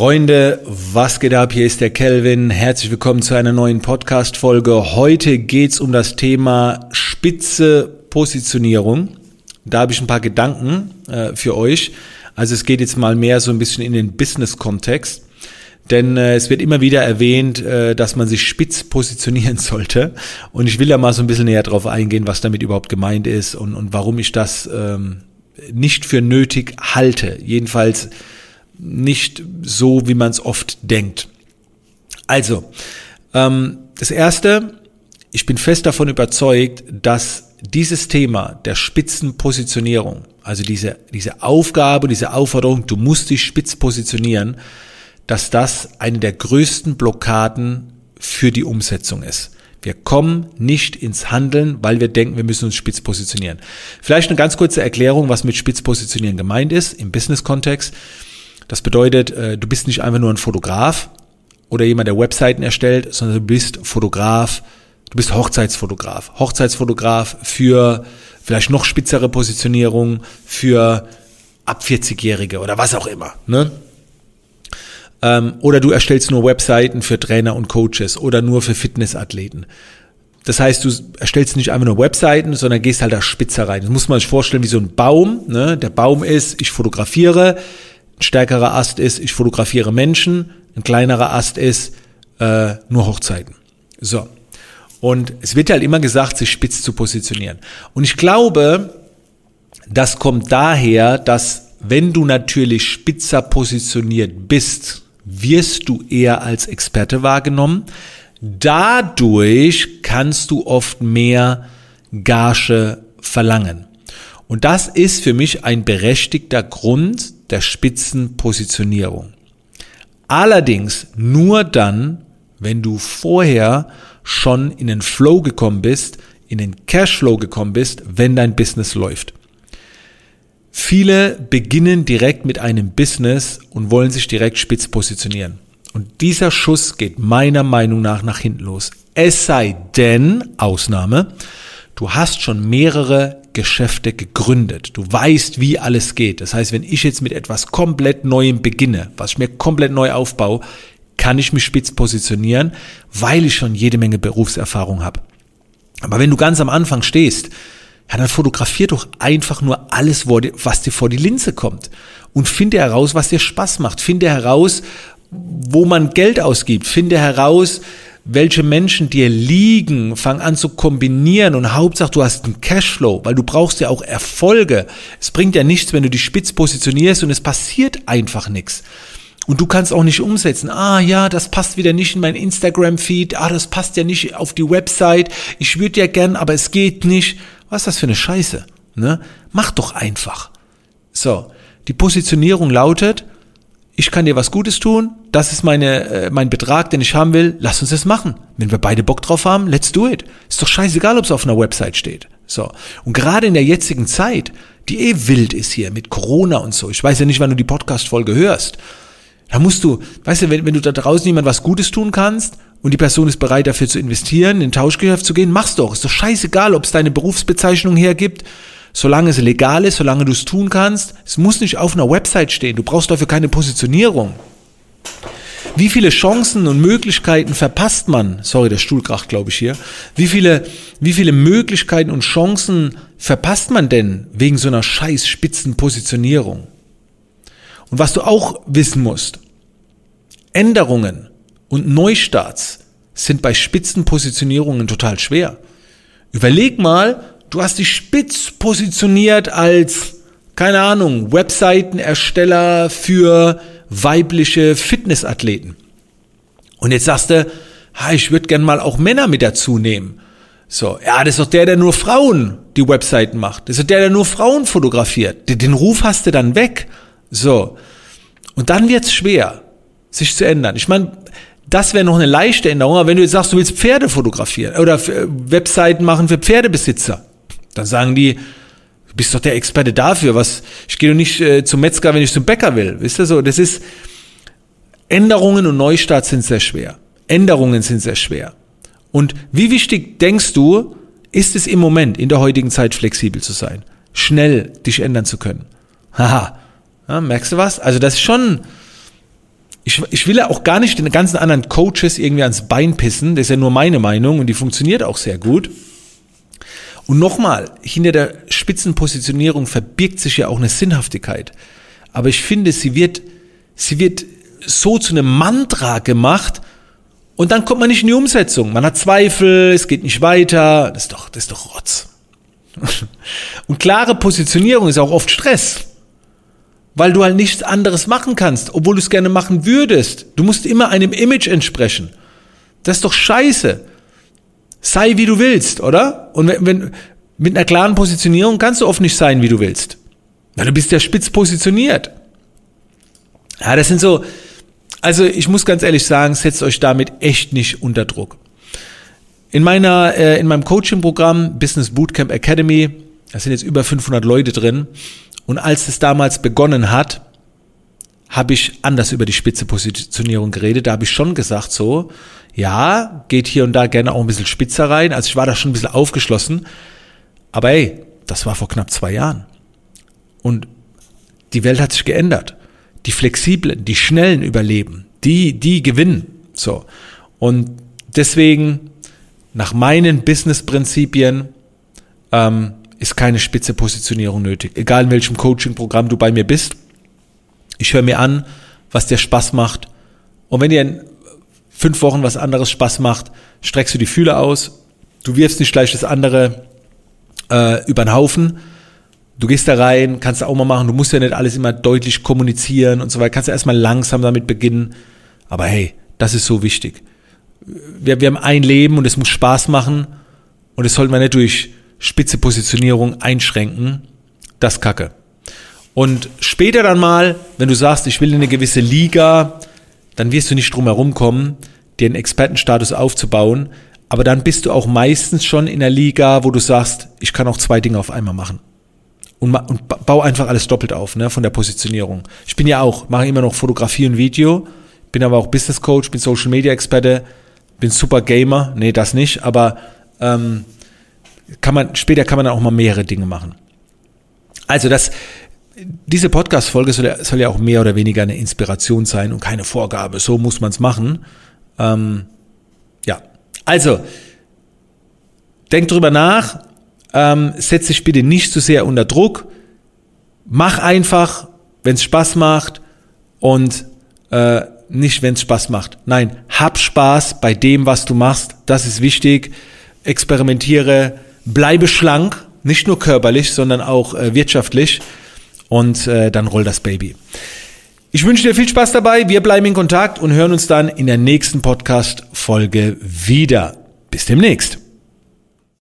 Freunde, was geht ab? Hier ist der Kelvin. Herzlich willkommen zu einer neuen Podcast-Folge. Heute geht's um das Thema spitze Positionierung. Da habe ich ein paar Gedanken äh, für euch. Also es geht jetzt mal mehr so ein bisschen in den Business-Kontext. Denn äh, es wird immer wieder erwähnt, äh, dass man sich spitz positionieren sollte. Und ich will ja mal so ein bisschen näher drauf eingehen, was damit überhaupt gemeint ist und, und warum ich das ähm, nicht für nötig halte. Jedenfalls nicht so, wie man es oft denkt. Also, ähm, das Erste, ich bin fest davon überzeugt, dass dieses Thema der Spitzenpositionierung, also diese, diese Aufgabe, diese Aufforderung, du musst dich spitz positionieren, dass das eine der größten Blockaden für die Umsetzung ist. Wir kommen nicht ins Handeln, weil wir denken, wir müssen uns spitz positionieren. Vielleicht eine ganz kurze Erklärung, was mit spitz positionieren gemeint ist im Business-Kontext. Das bedeutet, äh, du bist nicht einfach nur ein Fotograf oder jemand, der Webseiten erstellt, sondern du bist Fotograf, du bist Hochzeitsfotograf. Hochzeitsfotograf für vielleicht noch spitzere Positionierung, für ab 40-Jährige oder was auch immer. Ne? Ähm, oder du erstellst nur Webseiten für Trainer und Coaches oder nur für Fitnessathleten. Das heißt, du erstellst nicht einfach nur Webseiten, sondern gehst halt da spitzer rein. Das muss man sich vorstellen wie so ein Baum. Ne? Der Baum ist, ich fotografiere, ein stärkerer Ast ist, ich fotografiere Menschen. Ein kleinerer Ast ist äh, nur Hochzeiten. So. Und es wird halt immer gesagt, sich spitz zu positionieren. Und ich glaube, das kommt daher, dass wenn du natürlich spitzer positioniert bist, wirst du eher als Experte wahrgenommen. Dadurch kannst du oft mehr Gage verlangen. Und das ist für mich ein berechtigter Grund der Spitzenpositionierung. Allerdings nur dann, wenn du vorher schon in den Flow gekommen bist, in den Cashflow gekommen bist, wenn dein Business läuft. Viele beginnen direkt mit einem Business und wollen sich direkt spitz positionieren. Und dieser Schuss geht meiner Meinung nach nach hinten los. Es sei denn, Ausnahme, du hast schon mehrere Geschäfte gegründet. Du weißt, wie alles geht. Das heißt, wenn ich jetzt mit etwas komplett Neuem beginne, was ich mir komplett neu aufbaue, kann ich mich spitz positionieren, weil ich schon jede Menge Berufserfahrung habe. Aber wenn du ganz am Anfang stehst, ja, dann fotografier doch einfach nur alles, was dir vor die Linse kommt. Und finde heraus, was dir Spaß macht. Finde heraus, wo man Geld ausgibt. Finde heraus, welche Menschen dir liegen, fang an zu kombinieren und Hauptsache du hast einen Cashflow, weil du brauchst ja auch Erfolge. Es bringt ja nichts, wenn du dich spitz positionierst und es passiert einfach nichts. Und du kannst auch nicht umsetzen. Ah ja, das passt wieder nicht in mein Instagram-Feed. Ah, das passt ja nicht auf die Website. Ich würde ja gern, aber es geht nicht. Was ist das für eine Scheiße? Ne? Mach doch einfach. So, die Positionierung lautet, ich kann dir was Gutes tun, das ist meine, äh, mein Betrag, den ich haben will, lass uns das machen. Wenn wir beide Bock drauf haben, let's do it. Ist doch scheißegal, ob es auf einer Website steht. So. Und gerade in der jetzigen Zeit, die eh wild ist hier mit Corona und so, ich weiß ja nicht, wann du die Podcast-Folge hörst, da musst du, weißt du, wenn, wenn du da draußen jemand was Gutes tun kannst und die Person ist bereit dafür zu investieren, in Tauschgeschäft zu gehen, mach's doch. Ist doch scheißegal, ob es deine Berufsbezeichnung hergibt solange es legal ist, solange du es tun kannst. Es muss nicht auf einer Website stehen. Du brauchst dafür keine Positionierung. Wie viele Chancen und Möglichkeiten verpasst man? Sorry, der Stuhl kracht, glaube ich, hier. Wie viele, wie viele Möglichkeiten und Chancen verpasst man denn wegen so einer scheiß spitzen Positionierung? Und was du auch wissen musst, Änderungen und Neustarts sind bei Spitzenpositionierungen total schwer. Überleg mal, Du hast dich spitz positioniert als, keine Ahnung, Webseitenersteller für weibliche Fitnessathleten. Und jetzt sagst du, ha, ich würde gern mal auch Männer mit dazu nehmen. So, ja, das ist doch der, der nur Frauen die Webseiten macht. Das ist doch der, der nur Frauen fotografiert. Den, den Ruf hast du dann weg. So. Und dann wird's schwer, sich zu ändern. Ich meine, das wäre noch eine leichte Änderung, aber wenn du jetzt sagst, du willst Pferde fotografieren oder Webseiten machen für Pferdebesitzer, dann sagen die, du bist doch der Experte dafür, was, ich gehe doch nicht äh, zum Metzger, wenn ich zum Bäcker will. Wisst ihr so? Das ist, Änderungen und Neustart sind sehr schwer. Änderungen sind sehr schwer. Und wie wichtig denkst du, ist es im Moment, in der heutigen Zeit flexibel zu sein? Schnell dich ändern zu können? Haha. Ja, merkst du was? Also das ist schon, ich, ich will ja auch gar nicht den ganzen anderen Coaches irgendwie ans Bein pissen. Das ist ja nur meine Meinung und die funktioniert auch sehr gut. Und nochmal, hinter der Spitzenpositionierung verbirgt sich ja auch eine Sinnhaftigkeit. Aber ich finde, sie wird, sie wird so zu einem Mantra gemacht und dann kommt man nicht in die Umsetzung. Man hat Zweifel, es geht nicht weiter. Das ist doch, das ist doch Rotz. Und klare Positionierung ist auch oft Stress weil du halt nichts anderes machen kannst, obwohl du es gerne machen würdest. Du musst immer einem Image entsprechen. Das ist doch scheiße. Sei wie du willst, oder? Und wenn, wenn mit einer klaren Positionierung kannst du oft nicht sein, wie du willst. Weil du bist ja spitz positioniert. Ja, das sind so, also ich muss ganz ehrlich sagen, setzt euch damit echt nicht unter Druck. In meiner, äh, in meinem Coaching-Programm Business Bootcamp Academy, da sind jetzt über 500 Leute drin und als es damals begonnen hat, habe ich anders über die spitze Positionierung geredet. Da habe ich schon gesagt, so, ja, geht hier und da gerne auch ein bisschen spitzer rein. Also ich war da schon ein bisschen aufgeschlossen. Aber ey, das war vor knapp zwei Jahren. Und die Welt hat sich geändert. Die Flexiblen, die Schnellen überleben. Die, die gewinnen. So. Und deswegen, nach meinen Business-Prinzipien, ähm, ist keine spitze Positionierung nötig. Egal in welchem Coaching-Programm du bei mir bist. Ich höre mir an, was dir Spaß macht. Und wenn dir in fünf Wochen was anderes Spaß macht, streckst du die Fühler aus. Du wirfst nicht gleich das andere äh, über den Haufen. Du gehst da rein, kannst auch mal machen. Du musst ja nicht alles immer deutlich kommunizieren und so weiter. Kannst du erstmal langsam damit beginnen. Aber hey, das ist so wichtig. Wir, wir haben ein Leben und es muss Spaß machen. Und es sollte man nicht durch spitze Positionierung einschränken, das kacke. Und später dann mal, wenn du sagst, ich will in eine gewisse Liga, dann wirst du nicht drum herum kommen, dir einen Expertenstatus aufzubauen. Aber dann bist du auch meistens schon in der Liga, wo du sagst, ich kann auch zwei Dinge auf einmal machen. Und, und bau einfach alles doppelt auf, ne, von der Positionierung. Ich bin ja auch, mache immer noch Fotografie und Video, bin aber auch Business Coach, bin Social Media Experte, bin super Gamer, nee, das nicht, aber ähm, kann man, später kann man auch mal mehrere Dinge machen. Also das, diese Podcast-Folge soll, ja, soll ja auch mehr oder weniger eine Inspiration sein und keine Vorgabe. So muss man es machen. Ähm, ja, also denk drüber nach. Ähm, setz dich bitte nicht zu sehr unter Druck. Mach einfach, wenn es Spaß macht und äh, nicht, wenn es Spaß macht. Nein, hab Spaß bei dem, was du machst. Das ist wichtig. Experimentiere bleibe schlank, nicht nur körperlich, sondern auch äh, wirtschaftlich und äh, dann roll das Baby. Ich wünsche dir viel Spaß dabei, wir bleiben in Kontakt und hören uns dann in der nächsten Podcast-Folge wieder. Bis demnächst.